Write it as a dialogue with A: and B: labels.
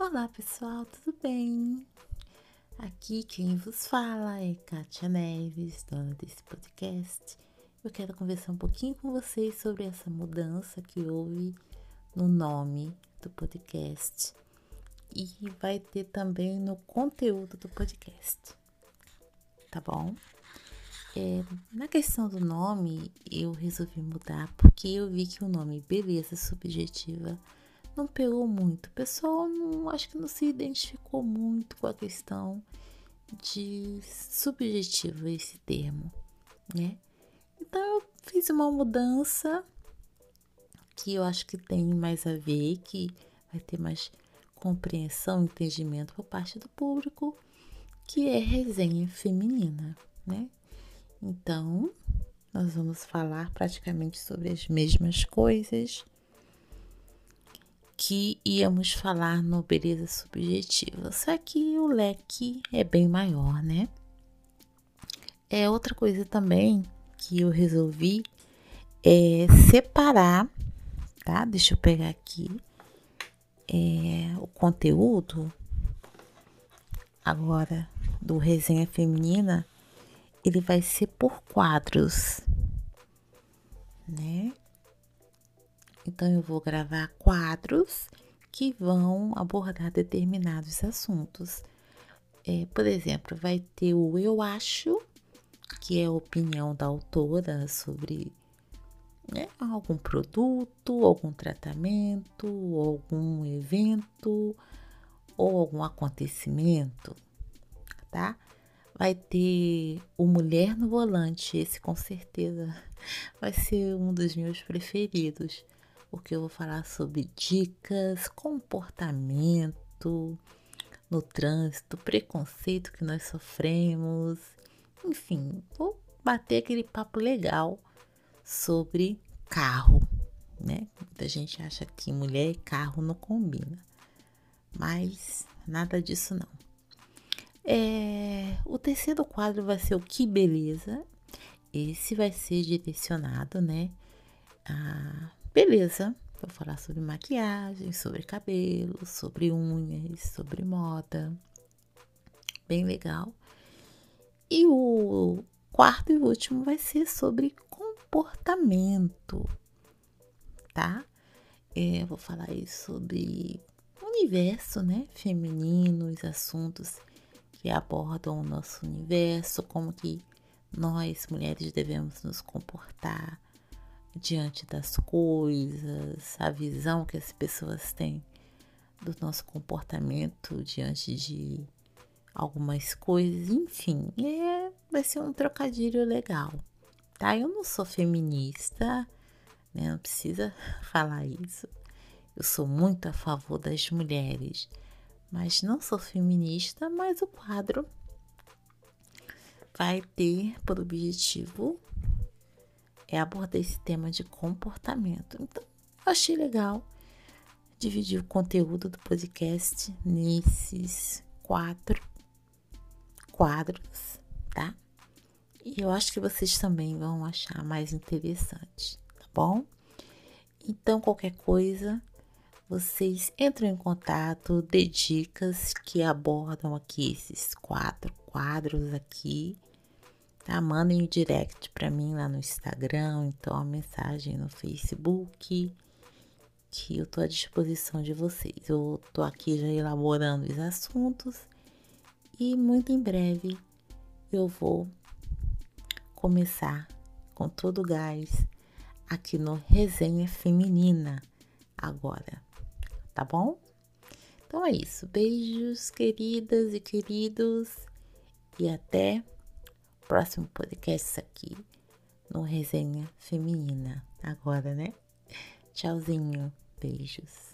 A: Olá pessoal, tudo bem? Aqui quem vos fala é Kátia Neves, dona desse podcast. Eu quero conversar um pouquinho com vocês sobre essa mudança que houve no nome do podcast e vai ter também no conteúdo do podcast, tá bom? É, na questão do nome, eu resolvi mudar porque eu vi que o nome Beleza Subjetiva não pegou muito. O pessoal não, acho que não se identificou muito com a questão de subjetivo esse termo, né? Então eu fiz uma mudança que eu acho que tem mais a ver, que vai ter mais compreensão, entendimento por parte do público, que é resenha feminina, né? Então, nós vamos falar praticamente sobre as mesmas coisas que íamos falar no Beleza Subjetiva, só que o leque é bem maior, né? É outra coisa também que eu resolvi é separar, tá? Deixa eu pegar aqui é, o conteúdo agora do resenha feminina ele vai ser por quadros, né? Então eu vou gravar quadros que vão abordar determinados assuntos. É, por exemplo, vai ter o eu acho, que é a opinião da autora sobre né, algum produto, algum tratamento, algum evento ou algum acontecimento, tá? vai ter o Mulher no Volante. Esse com certeza vai ser um dos meus preferidos, porque eu vou falar sobre dicas, comportamento no trânsito, preconceito que nós sofremos, enfim, vou bater aquele papo legal sobre carro, né? Muita gente acha que mulher e carro não combina, mas nada disso não. É, o terceiro quadro vai ser o Que Beleza. Esse vai ser direcionado, né? A beleza. Vou falar sobre maquiagem, sobre cabelo, sobre unhas, sobre moda. Bem legal. E o quarto e último vai ser sobre comportamento, tá? É, vou falar aí sobre o universo, né? Feminino, os assuntos que abordam o nosso universo, como que nós mulheres devemos nos comportar diante das coisas, a visão que as pessoas têm do nosso comportamento diante de algumas coisas, enfim, é, vai ser um trocadilho legal, tá? Eu não sou feminista, né? Não precisa falar isso. Eu sou muito a favor das mulheres mas não sou feminista, mas o quadro vai ter por objetivo é abordar esse tema de comportamento. Então, achei legal dividir o conteúdo do podcast nesses quatro quadros, tá? E eu acho que vocês também vão achar mais interessante, tá bom? Então, qualquer coisa, vocês entram em contato, dê dicas que abordam aqui esses quatro quadros aqui, tá? Mandem um direct para mim lá no Instagram, então a mensagem no Facebook, que eu tô à disposição de vocês. Eu tô aqui já elaborando os assuntos e muito em breve eu vou começar com todo o gás aqui no Resenha Feminina agora tá bom? Então é isso. Beijos, queridas e queridos. E até o próximo podcast aqui no Resenha Feminina. Agora, né? Tchauzinho. Beijos.